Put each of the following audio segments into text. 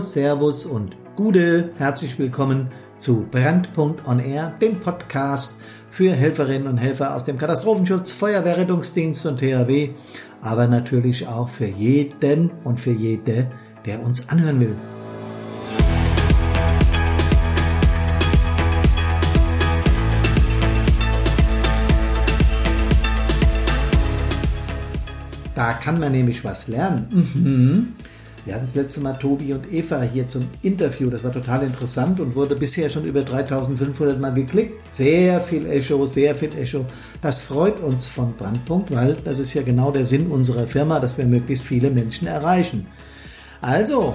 Servus und Gude. Herzlich willkommen zu Brandpunkt on Air, dem Podcast für Helferinnen und Helfer aus dem Katastrophenschutz, Feuerwehrrettungsdienst und THW, aber natürlich auch für jeden und für jede, der uns anhören will. Da kann man nämlich was lernen. Mhm. Wir hatten das letzte Mal Tobi und Eva hier zum Interview. Das war total interessant und wurde bisher schon über 3500 Mal geklickt. Sehr viel Echo, sehr viel Echo. Das freut uns von Brandpunkt, weil das ist ja genau der Sinn unserer Firma, dass wir möglichst viele Menschen erreichen. Also,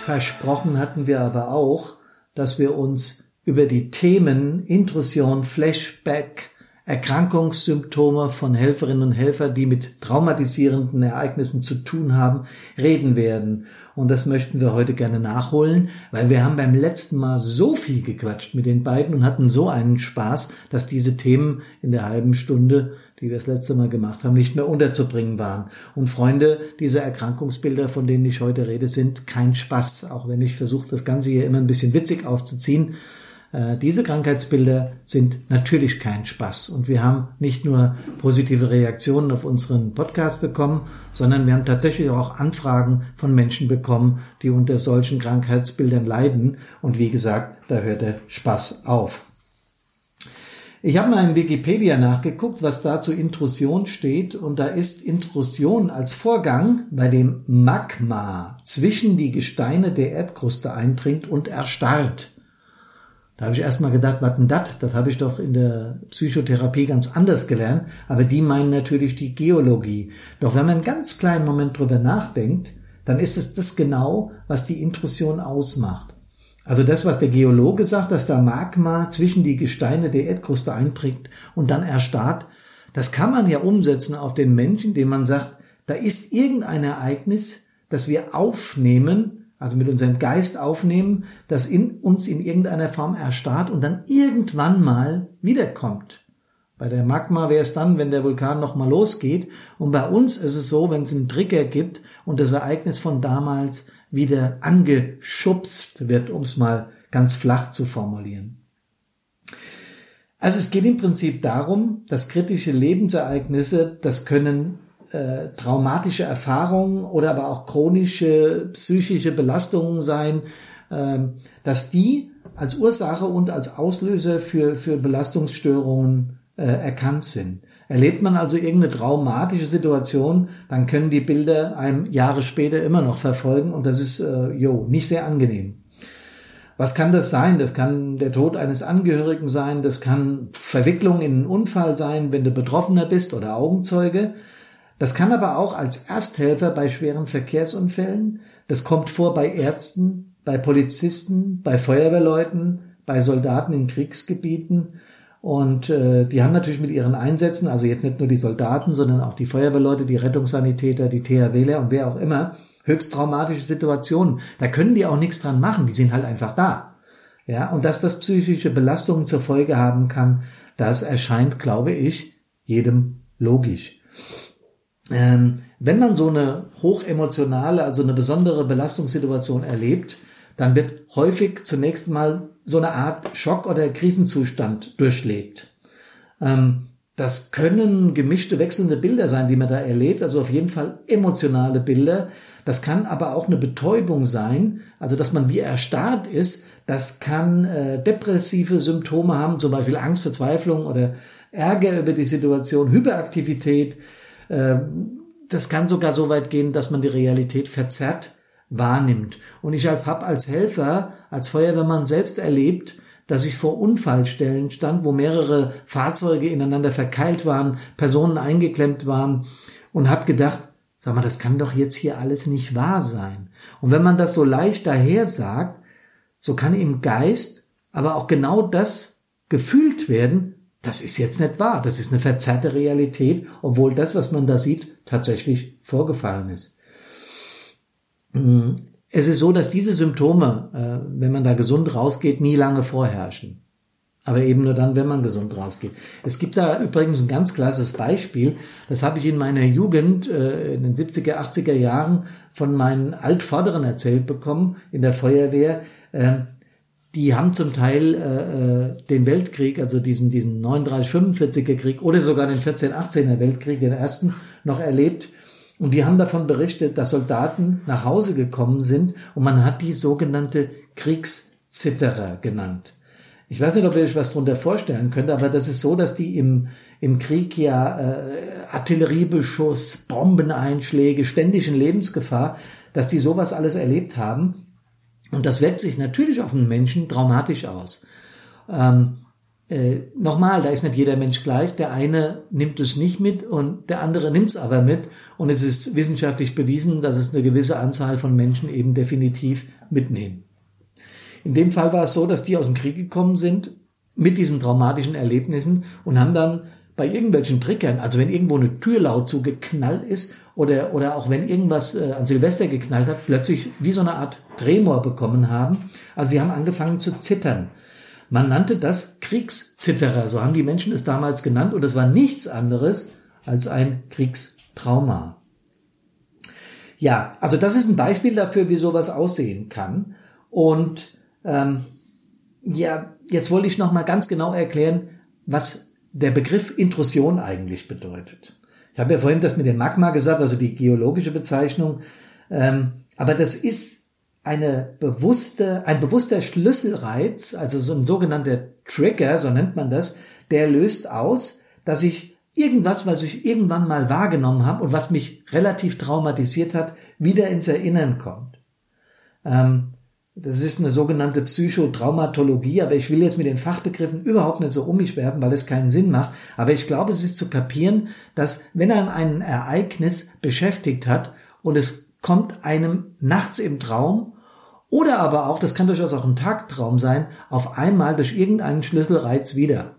versprochen hatten wir aber auch, dass wir uns über die Themen Intrusion, Flashback, Erkrankungssymptome von Helferinnen und Helfern, die mit traumatisierenden Ereignissen zu tun haben, reden werden. Und das möchten wir heute gerne nachholen, weil wir haben beim letzten Mal so viel gequatscht mit den beiden und hatten so einen Spaß, dass diese Themen in der halben Stunde, die wir das letzte Mal gemacht haben, nicht mehr unterzubringen waren. Und Freunde, diese Erkrankungsbilder, von denen ich heute rede, sind kein Spaß, auch wenn ich versuche, das Ganze hier immer ein bisschen witzig aufzuziehen. Äh, diese Krankheitsbilder sind natürlich kein Spaß und wir haben nicht nur positive Reaktionen auf unseren Podcast bekommen, sondern wir haben tatsächlich auch Anfragen von Menschen bekommen, die unter solchen Krankheitsbildern leiden und wie gesagt, da hört der Spaß auf. Ich habe mal in Wikipedia nachgeguckt, was da zu Intrusion steht und da ist Intrusion als Vorgang, bei dem Magma zwischen die Gesteine der Erdkruste eindringt und erstarrt. Da habe ich erstmal gedacht, was denn das? Das habe ich doch in der Psychotherapie ganz anders gelernt. Aber die meinen natürlich die Geologie. Doch wenn man einen ganz kleinen Moment drüber nachdenkt, dann ist es das genau, was die Intrusion ausmacht. Also das, was der Geologe sagt, dass da Magma zwischen die Gesteine der Erdkruste einträgt und dann erstarrt, das kann man ja umsetzen auf den Menschen, indem man sagt, da ist irgendein Ereignis, das wir aufnehmen also mit unserem Geist aufnehmen, das in uns in irgendeiner Form erstarrt und dann irgendwann mal wiederkommt. Bei der Magma wäre es dann, wenn der Vulkan nochmal losgeht. Und bei uns ist es so, wenn es einen Trigger gibt und das Ereignis von damals wieder angeschubst wird, um es mal ganz flach zu formulieren. Also es geht im Prinzip darum, dass kritische Lebensereignisse, das können äh, traumatische Erfahrungen oder aber auch chronische psychische Belastungen sein, äh, dass die als Ursache und als Auslöser für, für Belastungsstörungen äh, erkannt sind. Erlebt man also irgendeine traumatische Situation, dann können die Bilder einem Jahre später immer noch verfolgen und das ist äh, jo, nicht sehr angenehm. Was kann das sein? Das kann der Tod eines Angehörigen sein, das kann Verwicklung in einen Unfall sein, wenn du Betroffener bist oder Augenzeuge. Das kann aber auch als Ersthelfer bei schweren Verkehrsunfällen, das kommt vor bei Ärzten, bei Polizisten, bei Feuerwehrleuten, bei Soldaten in Kriegsgebieten. Und äh, die haben natürlich mit ihren Einsätzen, also jetzt nicht nur die Soldaten, sondern auch die Feuerwehrleute, die Rettungssanitäter, die THWler und wer auch immer, höchst traumatische Situationen. Da können die auch nichts dran machen, die sind halt einfach da. Ja, und dass das psychische Belastungen zur Folge haben kann, das erscheint, glaube ich, jedem logisch. Ähm, wenn man so eine hochemotionale, also eine besondere Belastungssituation erlebt, dann wird häufig zunächst mal so eine Art Schock- oder Krisenzustand durchlebt. Ähm, das können gemischte, wechselnde Bilder sein, die man da erlebt, also auf jeden Fall emotionale Bilder. Das kann aber auch eine Betäubung sein, also dass man wie erstarrt ist. Das kann äh, depressive Symptome haben, zum Beispiel Angst, Verzweiflung oder Ärger über die Situation, Hyperaktivität, das kann sogar so weit gehen, dass man die Realität verzerrt wahrnimmt. Und ich habe als Helfer, als Feuerwehrmann selbst erlebt, dass ich vor Unfallstellen stand, wo mehrere Fahrzeuge ineinander verkeilt waren, Personen eingeklemmt waren und habe gedacht, sag mal, das kann doch jetzt hier alles nicht wahr sein. Und wenn man das so leicht daher sagt, so kann im Geist aber auch genau das gefühlt werden, das ist jetzt nicht wahr. Das ist eine verzerrte Realität, obwohl das, was man da sieht, tatsächlich vorgefallen ist. Mm, es ist so, dass diese Symptome, äh, wenn man da gesund rausgeht, nie lange vorherrschen. aber eben nur dann, wenn man gesund rausgeht. Es gibt da übrigens ein ganz klasses Beispiel, das habe ich in meiner Jugend äh, in den 70er, 80er Jahren von meinen Altvorderen erzählt bekommen in der Feuerwehr. Die haben zum Teil äh, äh den Weltkrieg, also diesen, diesen 39-45er Krieg oder sogar den 14-18er Weltkrieg, den ersten, noch erlebt. Und die haben davon berichtet, dass Soldaten nach Hause gekommen sind und man hat die sogenannte Kriegszitterer genannt. Ich weiß nicht, ob ihr euch was darunter vorstellen könnt, aber das ist so, dass die im, im Krieg ja äh, Artilleriebeschuss, Bombeneinschläge, ständig in Lebensgefahr, dass die sowas alles erlebt haben. Und das wirkt sich natürlich auf einen Menschen traumatisch aus. Ähm, äh, nochmal, da ist nicht jeder Mensch gleich. Der eine nimmt es nicht mit und der andere nimmt es aber mit. Und es ist wissenschaftlich bewiesen, dass es eine gewisse Anzahl von Menschen eben definitiv mitnehmen. In dem Fall war es so, dass die aus dem Krieg gekommen sind mit diesen traumatischen Erlebnissen und haben dann bei irgendwelchen Trickern, also wenn irgendwo eine Tür laut zugeknallt ist oder, oder auch wenn irgendwas äh, an Silvester geknallt hat, plötzlich wie so eine Art Tremor bekommen haben. Also sie haben angefangen zu zittern. Man nannte das Kriegszitterer, so haben die Menschen es damals genannt und es war nichts anderes als ein Kriegstrauma. Ja, also das ist ein Beispiel dafür, wie sowas aussehen kann. Und ähm, ja, jetzt wollte ich noch mal ganz genau erklären, was der Begriff Intrusion eigentlich bedeutet. Ich habe ja vorhin das mit dem Magma gesagt, also die geologische Bezeichnung, ähm, aber das ist eine bewusste, ein bewusster Schlüsselreiz, also so ein sogenannter Trigger, so nennt man das, der löst aus, dass ich irgendwas, was ich irgendwann mal wahrgenommen habe und was mich relativ traumatisiert hat, wieder ins Erinnern kommt. Ähm, das ist eine sogenannte Psychotraumatologie, aber ich will jetzt mit den Fachbegriffen überhaupt nicht so um mich werfen, weil es keinen Sinn macht. Aber ich glaube, es ist zu kapieren, dass wenn einem ein Ereignis beschäftigt hat und es kommt einem nachts im Traum oder aber auch, das kann durchaus auch ein Tagtraum sein, auf einmal durch irgendeinen Schlüsselreiz wieder.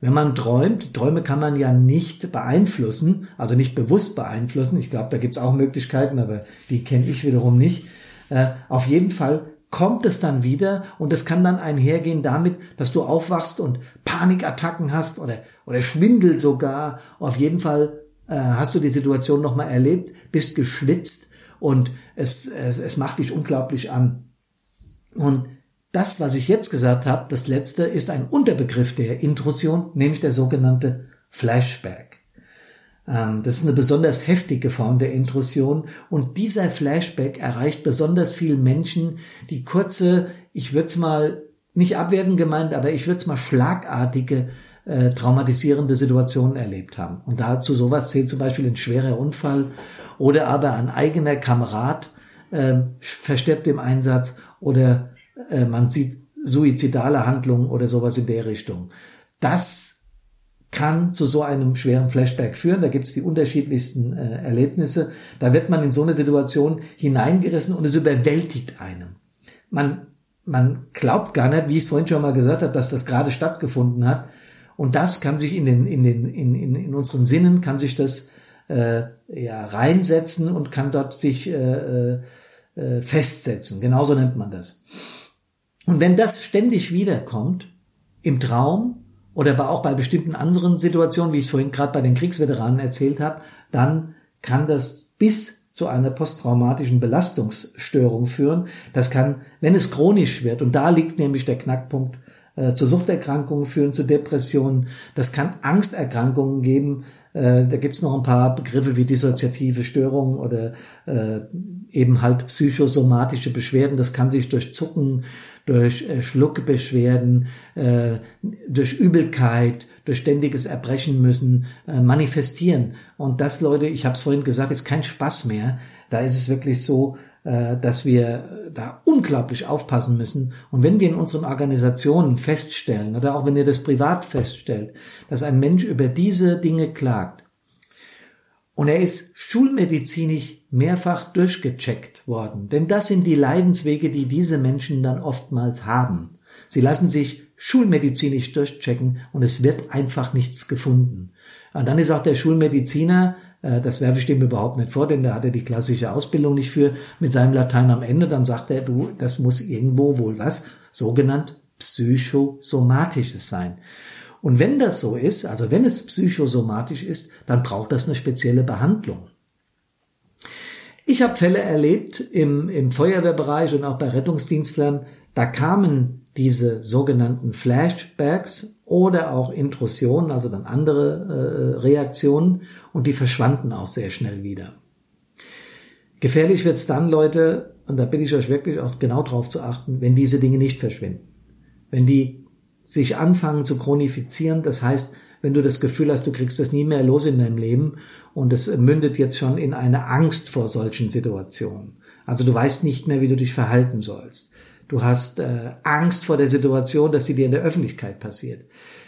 Wenn man träumt, Träume kann man ja nicht beeinflussen, also nicht bewusst beeinflussen. Ich glaube, da gibt's auch Möglichkeiten, aber die kenne ich wiederum nicht. Äh, auf jeden Fall kommt es dann wieder und es kann dann einhergehen damit, dass du aufwachst und Panikattacken hast oder, oder Schwindel sogar. Auf jeden Fall äh, hast du die Situation nochmal erlebt, bist geschwitzt und es, es, es macht dich unglaublich an. Und das, was ich jetzt gesagt habe, das letzte, ist ein Unterbegriff der Intrusion, nämlich der sogenannte Flashback. Ähm, das ist eine besonders heftige Form der Intrusion und dieser Flashback erreicht besonders viele Menschen, die kurze, ich würde es mal nicht abwerten gemeint, aber ich würde es mal schlagartige äh, traumatisierende Situationen erlebt haben. Und dazu sowas zählt zum Beispiel ein schwerer Unfall oder aber ein eigener Kamerad äh, verstirbt im Einsatz oder äh, man sieht suizidale Handlungen oder sowas in der Richtung. Das kann zu so einem schweren Flashback führen. Da gibt es die unterschiedlichsten äh, Erlebnisse. Da wird man in so eine Situation hineingerissen und es überwältigt einem. Man, man glaubt gar nicht, wie ich es vorhin schon mal gesagt habe, dass das gerade stattgefunden hat. Und das kann sich in den, in den, in, in, in unseren Sinnen kann sich das äh, ja reinsetzen und kann dort sich äh, äh, festsetzen. Genauso nennt man das. Und wenn das ständig wiederkommt, im Traum, oder aber auch bei bestimmten anderen Situationen, wie ich es vorhin gerade bei den Kriegsveteranen erzählt habe, dann kann das bis zu einer posttraumatischen Belastungsstörung führen. Das kann, wenn es chronisch wird, und da liegt nämlich der Knackpunkt, äh, zu Suchterkrankungen führen, zu Depressionen. Das kann Angsterkrankungen geben. Äh, da gibt's noch ein paar Begriffe wie dissoziative Störungen oder äh, eben halt psychosomatische Beschwerden. Das kann sich durch Zucken, durch äh, Schluckbeschwerden, äh, durch Übelkeit, durch ständiges Erbrechen müssen äh, manifestieren. Und das, Leute, ich habe es vorhin gesagt, ist kein Spaß mehr. Da ist es wirklich so, äh, dass wir da unglaublich aufpassen müssen. Und wenn wir in unseren Organisationen feststellen, oder auch wenn ihr das privat feststellt, dass ein Mensch über diese Dinge klagt, und er ist schulmedizinisch mehrfach durchgecheckt worden. Denn das sind die Leidenswege, die diese Menschen dann oftmals haben. Sie lassen sich schulmedizinisch durchchecken und es wird einfach nichts gefunden. Und dann ist auch der Schulmediziner, äh, das werfe ich dem überhaupt nicht vor, denn da hat er die klassische Ausbildung nicht für, mit seinem Latein am Ende, dann sagt er, du, das muss irgendwo wohl was, sogenannt psychosomatisches sein. Und wenn das so ist, also wenn es psychosomatisch ist, dann braucht das eine spezielle Behandlung. Ich habe Fälle erlebt im, im Feuerwehrbereich und auch bei Rettungsdienstlern, da kamen diese sogenannten Flashbacks oder auch Intrusionen, also dann andere äh, Reaktionen, und die verschwanden auch sehr schnell wieder. Gefährlich wird's dann, Leute, und da bitte ich euch wirklich auch genau drauf zu achten, wenn diese Dinge nicht verschwinden. Wenn die sich anfangen zu chronifizieren, das heißt, wenn du das Gefühl hast, du kriegst das nie mehr los in deinem Leben und es mündet jetzt schon in eine Angst vor solchen Situationen. Also du weißt nicht mehr, wie du dich verhalten sollst. Du hast äh, Angst vor der Situation, dass die dir in der Öffentlichkeit passiert.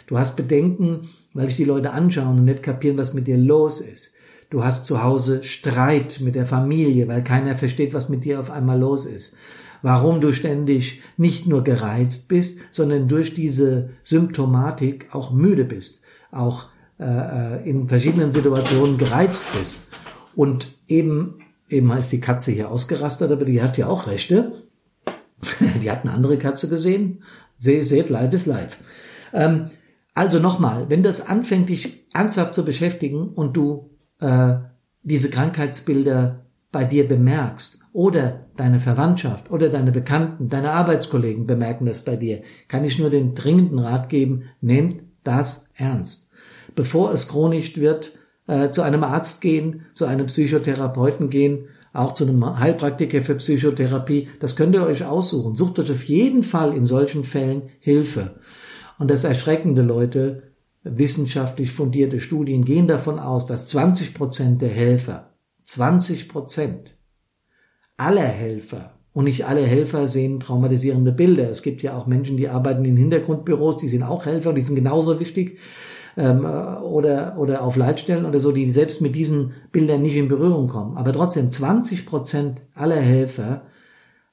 Du hast Bedenken, weil sich die Leute anschauen und nicht kapieren, was mit dir los ist. Du hast zu Hause Streit mit der Familie, weil keiner versteht, was mit dir auf einmal los ist. Warum du ständig nicht nur gereizt bist, sondern durch diese Symptomatik auch müde bist, auch äh, äh in verschiedenen Situationen gereizt bist. Und eben, eben ist die Katze hier ausgerastet, aber die hat ja auch Rechte. Die hat eine andere Katze gesehen. Seht, seht, live ist live. Ähm, also nochmal, wenn das anfängt, dich ernsthaft zu beschäftigen und du äh, diese Krankheitsbilder bei dir bemerkst oder deine Verwandtschaft oder deine Bekannten, deine Arbeitskollegen bemerken das bei dir, kann ich nur den dringenden Rat geben, nehmt das ernst. Bevor es chronisch wird, äh, zu einem Arzt gehen, zu einem Psychotherapeuten gehen auch zu einem Heilpraktiker für Psychotherapie. Das könnt ihr euch aussuchen. Sucht euch auf jeden Fall in solchen Fällen Hilfe. Und das erschreckende Leute, wissenschaftlich fundierte Studien gehen davon aus, dass 20 Prozent der Helfer, 20 Prozent aller Helfer, und nicht alle Helfer sehen traumatisierende Bilder. Es gibt ja auch Menschen, die arbeiten in Hintergrundbüros, die sind auch Helfer, die sind genauso wichtig ähm, oder, oder auf Leitstellen oder so, die selbst mit diesen Bildern nicht in Berührung kommen. Aber trotzdem 20 Prozent aller Helfer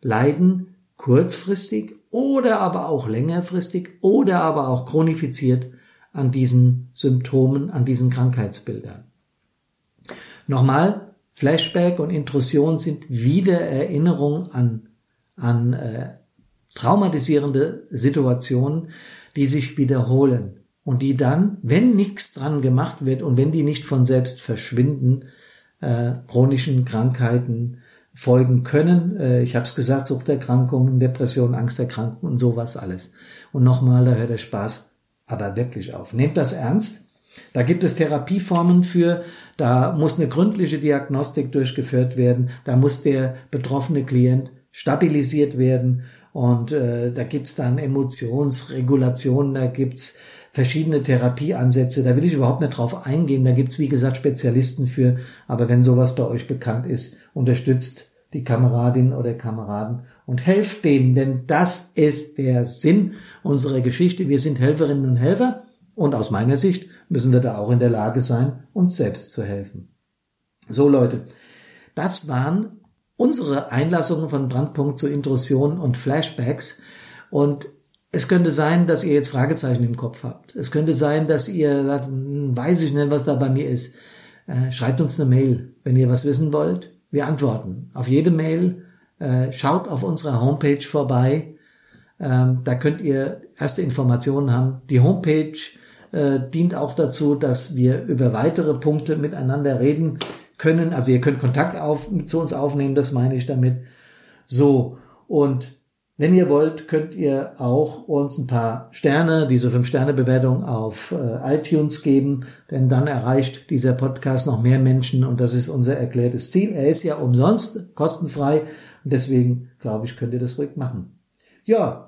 leiden kurzfristig oder aber auch längerfristig oder aber auch chronifiziert an diesen Symptomen, an diesen Krankheitsbildern. Nochmal, Flashback und Intrusion sind Wiedererinnerung an, an äh, traumatisierende Situationen, die sich wiederholen und die dann, wenn nichts dran gemacht wird und wenn die nicht von selbst verschwinden, äh, chronischen Krankheiten folgen können. Äh, ich habe es gesagt, Suchterkrankungen, Depressionen, Angsterkrankungen und sowas alles. Und nochmal, da hört der Spaß aber wirklich auf. Nehmt das ernst. Da gibt es Therapieformen für, da muss eine gründliche Diagnostik durchgeführt werden, da muss der betroffene Klient stabilisiert werden und äh, da gibt's dann Emotionsregulationen, da gibt's verschiedene Therapieansätze. Da will ich überhaupt nicht drauf eingehen. Da gibt's wie gesagt, Spezialisten für. Aber wenn sowas bei euch bekannt ist, unterstützt die Kameradin oder Kameraden und helft denen, denn das ist der Sinn unserer Geschichte. Wir sind Helferinnen und Helfer und aus meiner Sicht müssen wir da auch in der Lage sein, uns selbst zu helfen. So Leute, das waren unsere Einlassungen von Brandpunkt zu Intrusion und Flashbacks und es könnte sein, dass ihr jetzt Fragezeichen im Kopf habt. Es könnte sein, dass ihr sagt, hm, weiß ich nicht, was da bei mir ist. Äh, schreibt uns eine Mail, wenn ihr was wissen wollt. Wir antworten auf jede Mail. Äh, schaut auf unserer Homepage vorbei. Ähm, da könnt ihr erste Informationen haben. Die Homepage äh, dient auch dazu, dass wir über weitere Punkte miteinander reden können. Also ihr könnt Kontakt auf, zu uns aufnehmen, das meine ich damit. So, und wenn ihr wollt, könnt ihr auch uns ein paar Sterne, diese Fünf-Sterne-Bewertung auf äh, iTunes geben, denn dann erreicht dieser Podcast noch mehr Menschen und das ist unser erklärtes Ziel. Er ist ja umsonst, kostenfrei und deswegen, glaube ich, könnt ihr das ruhig machen. Ja,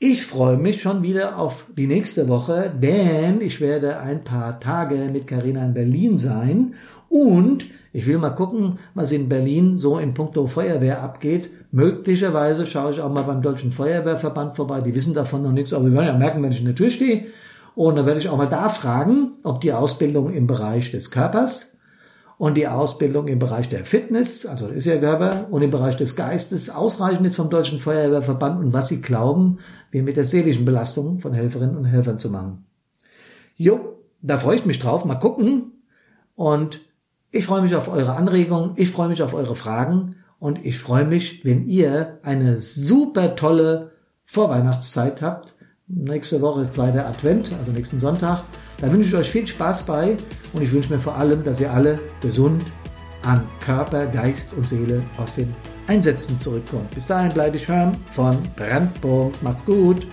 ich freue mich schon wieder auf die nächste Woche, denn ich werde ein paar Tage mit Carina in Berlin sein und ich will mal gucken, was in Berlin so in puncto Feuerwehr abgeht. Möglicherweise schaue ich auch mal beim Deutschen Feuerwehrverband vorbei. Die wissen davon noch nichts, aber wir werden ja merken, wenn ich in der Tür stehe. Und dann werde ich auch mal da fragen, ob die Ausbildung im Bereich des Körpers und die Ausbildung im Bereich der Fitness, also ist ja Körper, und im Bereich des Geistes ausreichend ist vom Deutschen Feuerwehrverband und was sie glauben, wir mit der seelischen Belastung von Helferinnen und Helfern zu machen. Jo, da freue ich mich drauf. Mal gucken. Und ich freue mich auf eure Anregungen, ich freue mich auf eure Fragen und ich freue mich, wenn ihr eine super tolle Vorweihnachtszeit habt Nächste Woche ist zweiter Advent, also nächsten Sonntag. Da wünsche ich euch viel Spaß bei und ich wünsche mir vor allem, dass ihr alle gesund an Körper, Geist und Seele aus den Einsätzen zurückkommt. Bis dahin bleibe ich hören von Brandpunkt. Macht's gut!